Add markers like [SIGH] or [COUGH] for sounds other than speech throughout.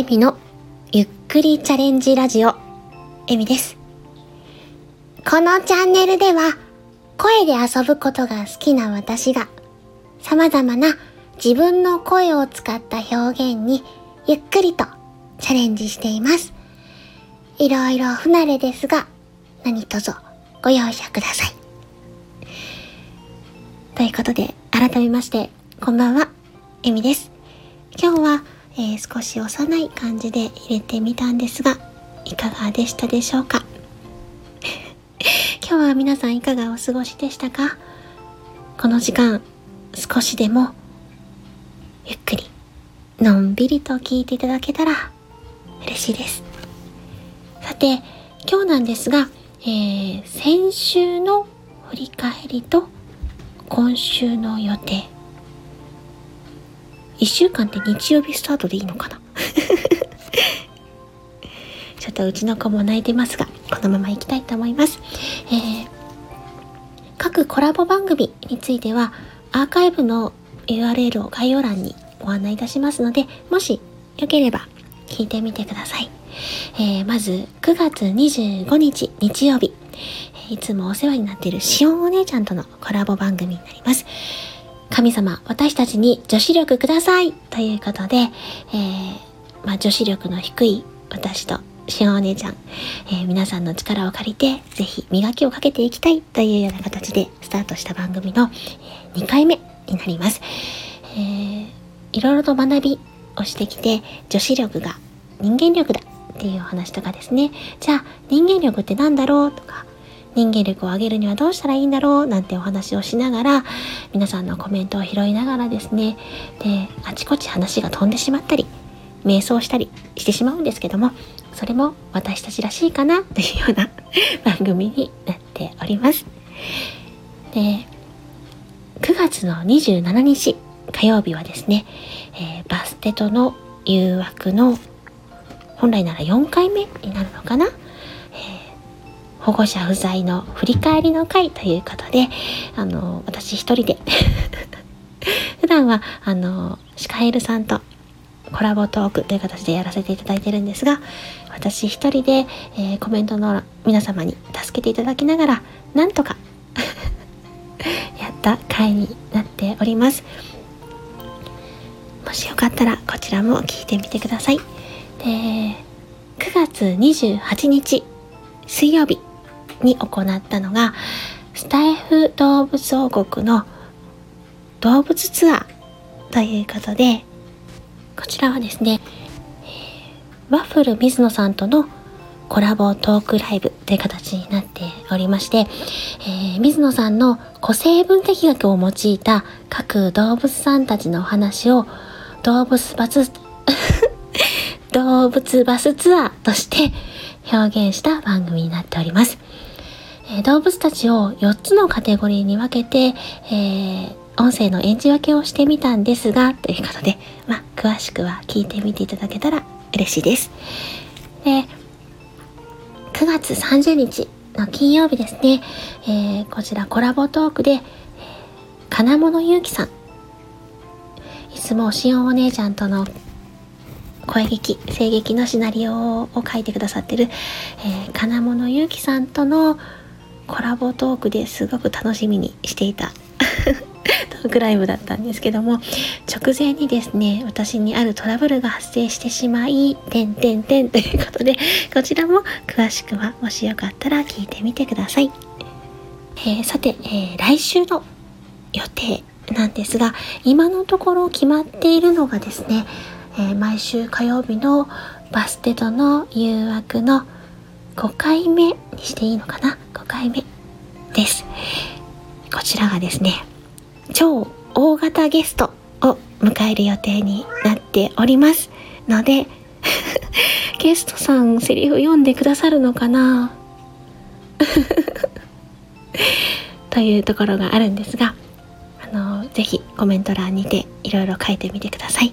エミのゆっくりチャレンジラジオ、エミです。このチャンネルでは、声で遊ぶことが好きな私が、様々な自分の声を使った表現にゆっくりとチャレンジしています。いろいろ不慣れですが、何卒ご容赦ください。ということで、改めまして、こんばんは、エミです。今日は、えー、少し幼い感じで入れてみたんですが、いかがでしたでしょうか？[LAUGHS] 今日は皆さんいかがお過ごしでしたか？この時間、少しでも、ゆっくり、のんびりと聞いていただけたら、嬉しいです。さて、今日なんですが、えー、先週の振り返りと、今週の予定。1週間って日曜日スタートでいいのかな？[LAUGHS] ちょっとうちの子も泣いてますが、このまま行きたいと思います。えー、各コラボ番組については、アーカイブの URL を概要欄にご案内いたしますので、もしよければ聞いてみてください。えー、まず、9月25日日曜日、いつもお世話になっているしおんお姉ちゃんとのコラボ番組になります。神様、私たちに女子力くださいということで、えー、まあ、女子力の低い私としおお姉ちゃん、えー、皆さんの力を借りて、ぜひ磨きをかけていきたいというような形でスタートした番組の、2回目になります。えー、いろいろと学びをしてきて、女子力が人間力だっていうお話とかですね。じゃあ、人間力って何だろう？とか、人間力を上げるにはどうしたらいいんだろうなんてお話をしながら、皆さんのコメントを拾いながらですね、で、あちこち話が飛んでしまったり、瞑想したりしてしまうんですけども、それも私たちらしいかなというような [LAUGHS] 番組になっております。で、9月の27日火曜日はですね、えー、バステとの誘惑の本来なら4回目になるのかな、えー、保護者不在の振り返りの会ということで、あの、私一人で [LAUGHS] 普段は、あの、シカエルさんとコラボトークという形でやらせていただいてるんですが、私一人で、えー、コメントの皆様に助けていただきながら、なんとか [LAUGHS] やった回になっております。もしよかったらこちらも聞いてみてください。で、9月28日水曜日に行ったのが、スタイフ動物王国の動物ツアーということで、こちらはですね、ワッフル水野さんとのコラボトークライブという形になっておりまして、えー、水野さんの個性分析学を用いた各動物さんたちのお話を動物バス [LAUGHS] 動物バスツアーとして表現した番組になっております。え、動物たちを4つのカテゴリーに分けて、えー、音声の演じ分けをしてみたんですが、ということで、まあ、詳しくは聞いてみていただけたら嬉しいです。で、9月30日の金曜日ですね、えー、こちらコラボトークで、金物ゆうきさん、いつもしおお姉ちゃんとの声劇、声劇のシナリオを書いてくださってる、えー、金物ゆうきさんとのコラボトークですごく楽しみにしていた [LAUGHS] トークライブだったんですけども、直前にですね、私にあるトラブルが発生してしまい、てんてんてんということで、こちらも詳しくはもしよかったら聞いてみてください。えー、さて、えー、来週の予定なんですが、今のところ決まっているのがですね、えー、毎週火曜日のバステとの誘惑の5回目にしていいのかな ?5 回目です。こちらがですね、超大型ゲストを迎える予定になっておりますので [LAUGHS] ゲストさんセリフ読んでくださるのかな？[LAUGHS] というところがあるんですがあのぜひコメント欄にていろいろ書いてみてください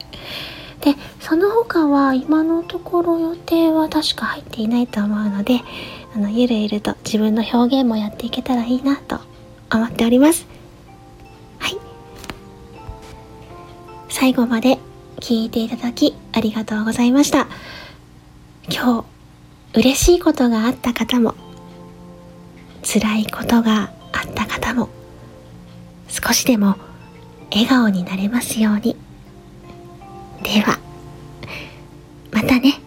[LAUGHS] でその他は今のところ予定は確か入っていないと思うのであのゆるゆると自分の表現もやっていけたらいいなと思っておりますはい最後まで聞いていただきありがとうございました。今日、嬉しいことがあった方も、辛いことがあった方も、少しでも笑顔になれますように。では、またね。